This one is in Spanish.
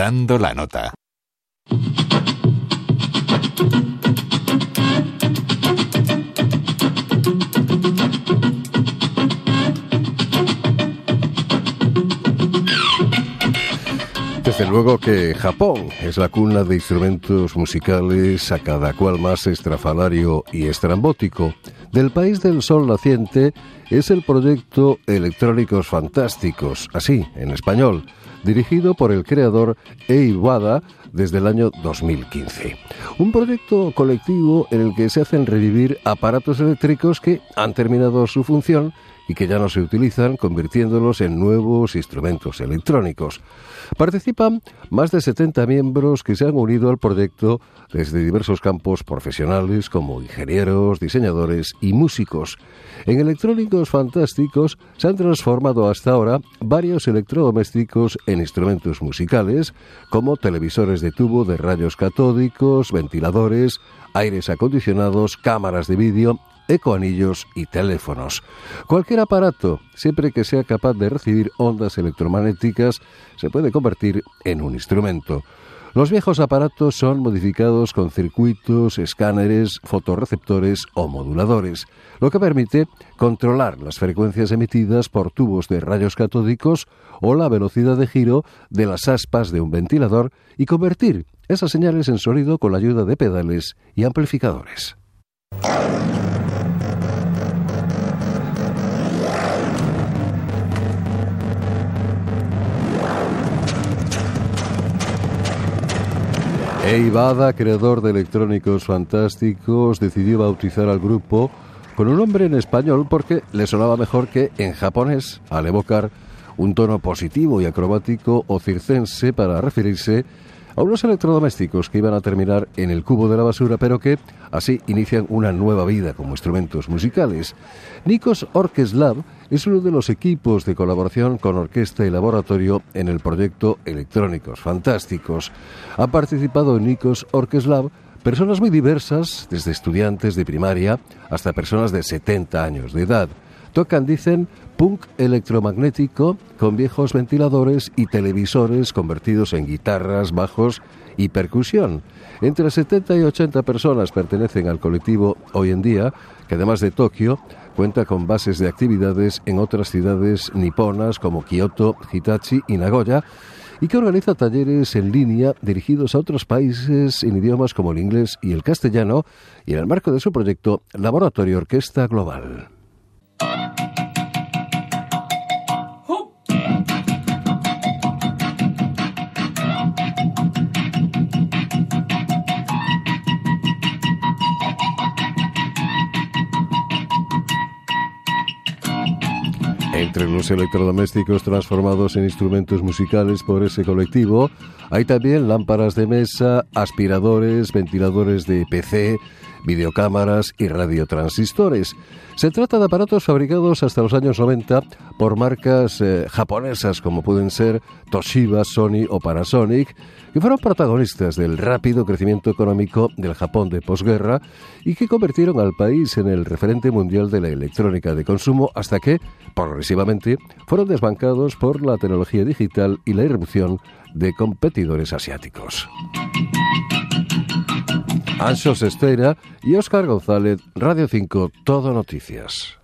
Dando la nota. Desde luego que Japón es la cuna de instrumentos musicales a cada cual más estrafalario y estrambótico. Del país del sol naciente es el proyecto Electrónicos Fantásticos, así, en español, dirigido por el creador Ei Wada desde el año 2015. Un proyecto colectivo en el que se hacen revivir aparatos eléctricos que han terminado su función y que ya no se utilizan, convirtiéndolos en nuevos instrumentos electrónicos. Participan más de 70 miembros que se han unido al proyecto desde diversos campos profesionales como ingenieros, diseñadores y músicos. En electrónicos fantásticos se han transformado hasta ahora varios electrodomésticos en instrumentos musicales, como televisores de tubo de rayos catódicos, ventiladores, aires acondicionados, cámaras de vídeo ecoanillos y teléfonos. Cualquier aparato, siempre que sea capaz de recibir ondas electromagnéticas, se puede convertir en un instrumento. Los viejos aparatos son modificados con circuitos, escáneres, fotorreceptores o moduladores, lo que permite controlar las frecuencias emitidas por tubos de rayos catódicos o la velocidad de giro de las aspas de un ventilador y convertir esas señales en sonido con la ayuda de pedales y amplificadores. Eivada, creador de electrónicos fantásticos, decidió bautizar al grupo con un nombre en español porque le sonaba mejor que en japonés, al evocar un tono positivo y acrobático o circense para referirse a unos electrodomésticos que iban a terminar en el cubo de la basura, pero que así inician una nueva vida como instrumentos musicales. Nikos Orkeslab es uno de los equipos de colaboración con orquesta y laboratorio en el proyecto Electrónicos Fantásticos. Ha participado en Nikos Orkeslab personas muy diversas, desde estudiantes de primaria hasta personas de 70 años de edad. Tocan, dicen, punk electromagnético con viejos ventiladores y televisores convertidos en guitarras, bajos y percusión. Entre 70 y 80 personas pertenecen al colectivo hoy en día, que además de Tokio, cuenta con bases de actividades en otras ciudades niponas como Kioto, Hitachi y Nagoya, y que organiza talleres en línea dirigidos a otros países en idiomas como el inglés y el castellano, y en el marco de su proyecto Laboratorio Orquesta Global. Entre los electrodomésticos transformados en instrumentos musicales por ese colectivo, hay también lámparas de mesa, aspiradores, ventiladores de PC, videocámaras y radiotransistores. Se trata de aparatos fabricados hasta los años 90 por marcas eh, japonesas como pueden ser Toshiba, Sony o Panasonic, que fueron protagonistas del rápido crecimiento económico del Japón de posguerra y que convirtieron al país en el referente mundial de la electrónica de consumo hasta que, progresivamente, fueron desbancados por la tecnología digital y la irrupción de competidores asiáticos. Ansos Estera y Óscar González, Radio 5, Todo Noticias.